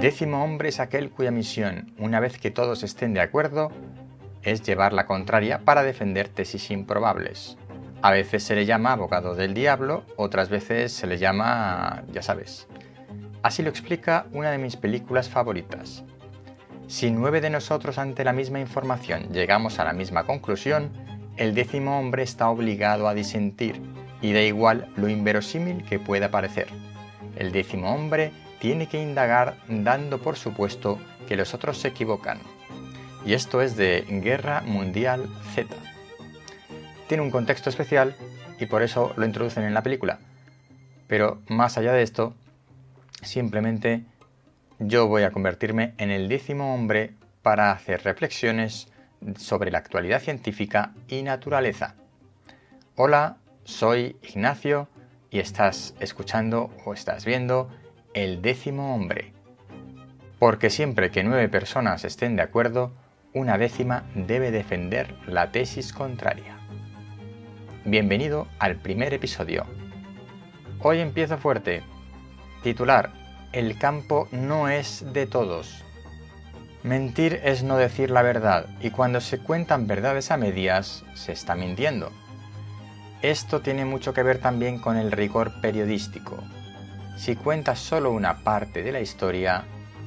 Décimo hombre es aquel cuya misión, una vez que todos estén de acuerdo, es llevar la contraria para defender tesis improbables. A veces se le llama abogado del diablo, otras veces se le llama, ya sabes. Así lo explica una de mis películas favoritas. Si nueve de nosotros ante la misma información llegamos a la misma conclusión, el décimo hombre está obligado a disentir, y da igual lo inverosímil que pueda parecer. El décimo hombre tiene que indagar dando por supuesto que los otros se equivocan. Y esto es de Guerra Mundial Z. Tiene un contexto especial y por eso lo introducen en la película. Pero más allá de esto, simplemente yo voy a convertirme en el décimo hombre para hacer reflexiones sobre la actualidad científica y naturaleza. Hola, soy Ignacio y estás escuchando o estás viendo El décimo hombre. Porque siempre que nueve personas estén de acuerdo, una décima debe defender la tesis contraria. Bienvenido al primer episodio. Hoy empiezo fuerte. Titular. El campo no es de todos. Mentir es no decir la verdad y cuando se cuentan verdades a medias se está mintiendo. Esto tiene mucho que ver también con el rigor periodístico. Si cuentas solo una parte de la historia,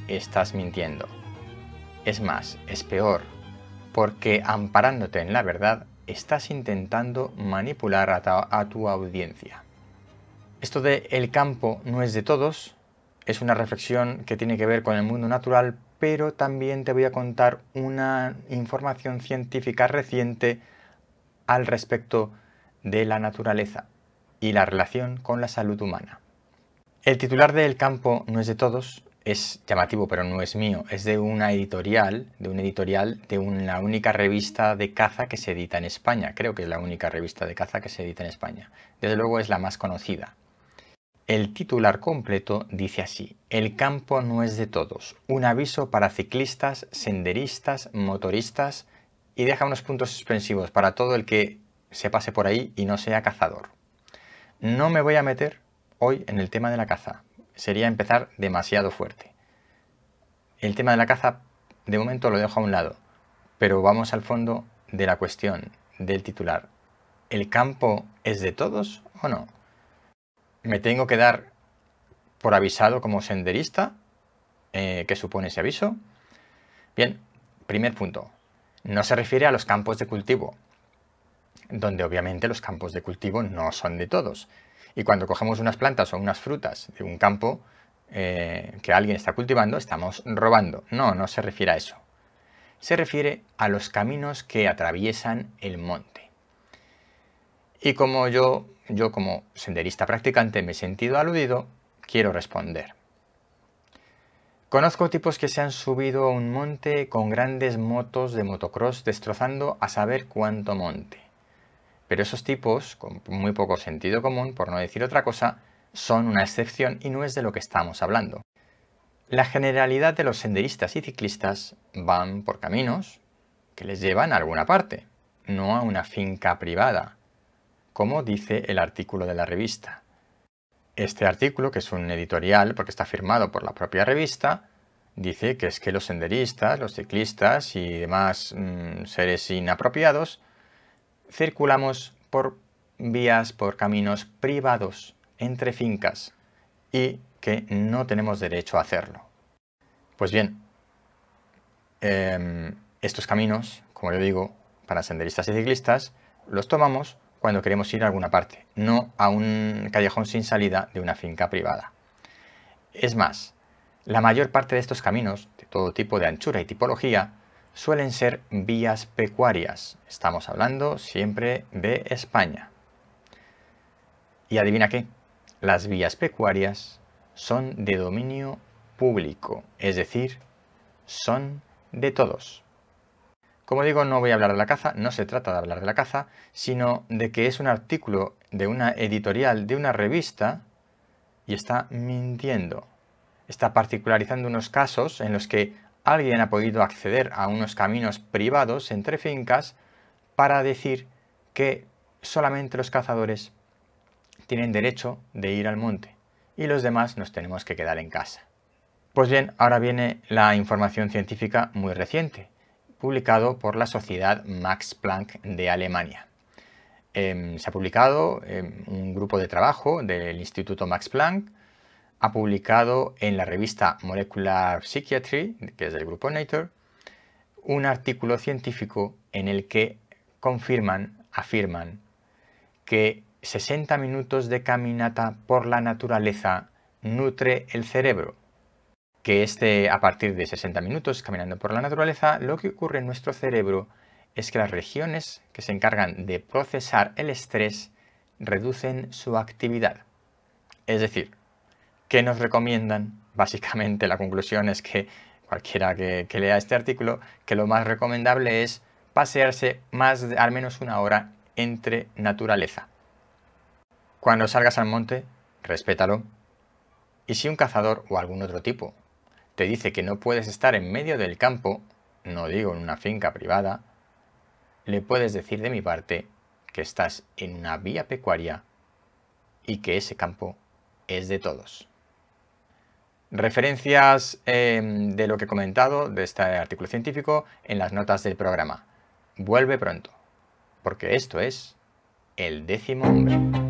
estás mintiendo. Es más, es peor, porque amparándote en la verdad, estás intentando manipular a, tu audiencia. Esto de el campo no es de todos es una reflexión que tiene que ver con el mundo natural, pero también te voy a contar una información científica reciente al respecto de la naturaleza y la relación con la salud humana. El titular de El campo no es de todos, es llamativo pero no es mío, es de una editorial, de un editorial de una única revista de caza que se edita en España, creo que es la única revista de caza que se edita en España, desde luego es la más conocida. El titular completo dice así, El campo no es de todos, un aviso para ciclistas, senderistas, motoristas y deja unos puntos suspensivos para todo el que se pase por ahí y no sea cazador. No me voy a meter hoy en el tema de la caza. Sería empezar demasiado fuerte. El tema de la caza de momento lo dejo a un lado, pero vamos al fondo de la cuestión del titular. ¿El campo es de todos o no? ¿Me tengo que dar por avisado como senderista? Eh, ¿Qué supone ese aviso? Bien, primer punto. No se refiere a los campos de cultivo, donde obviamente los campos de cultivo no son de todos. Y cuando cogemos unas plantas o unas frutas de un campo eh, que alguien está cultivando, estamos robando. No, no se refiere a eso. Se refiere a los caminos que atraviesan el monte. Y como yo, yo como senderista practicante me he sentido aludido, quiero responder. Conozco tipos que se han subido a un monte con grandes motos de motocross destrozando a saber cuánto monte. Pero esos tipos, con muy poco sentido común, por no decir otra cosa, son una excepción y no es de lo que estamos hablando. La generalidad de los senderistas y ciclistas van por caminos que les llevan a alguna parte, no a una finca privada, como dice el artículo de la revista. Este artículo, que es un editorial porque está firmado por la propia revista, dice que es que los senderistas, los ciclistas y demás mm, seres inapropiados circulamos por vías, por caminos privados entre fincas y que no tenemos derecho a hacerlo. Pues bien, em, estos caminos, como yo digo, para senderistas y ciclistas, los tomamos cuando queremos ir a alguna parte, no a un callejón sin salida de una finca privada. Es más, la mayor parte de estos caminos, de todo tipo de anchura y tipología, suelen ser vías pecuarias. Estamos hablando siempre de España. Y adivina qué, las vías pecuarias son de dominio público, es decir, son de todos. Como digo, no voy a hablar de la caza, no se trata de hablar de la caza, sino de que es un artículo de una editorial de una revista y está mintiendo. Está particularizando unos casos en los que alguien ha podido acceder a unos caminos privados entre fincas para decir que solamente los cazadores tienen derecho de ir al monte y los demás nos tenemos que quedar en casa. Pues bien, ahora viene la información científica muy reciente, publicado por la Sociedad Max Planck de Alemania. Em, se ha publicado em, un grupo de trabajo del Instituto Max Planck, ha publicado en la revista Molecular Psychiatry, que es del grupo Nature, un artículo científico en el que confirman, afirman, que 60 minutos de caminata por la naturaleza nutre el cerebro. Que este, a partir de 60 minutos caminando por la naturaleza, lo que ocurre en nuestro cerebro es que las regiones que se encargan de procesar el estrés reducen su actividad. Es decir, ¿qué nos recomiendan? Básicamente la conclusión es que cualquiera que, lea este artículo, que lo más recomendable es pasearse más al menos una hora entre naturaleza. Cuando salgas al monte, respétalo. Y si un cazador o algún otro tipo te dice que no puedes estar en medio del campo, no digo en una finca privada, le puedes decir de mi parte que estás en una vía pecuaria y que ese campo es de todos. Referencias em, de lo que he comentado de este artículo científico en las notas del programa. Vuelve pronto, porque esto es el décimo hombre.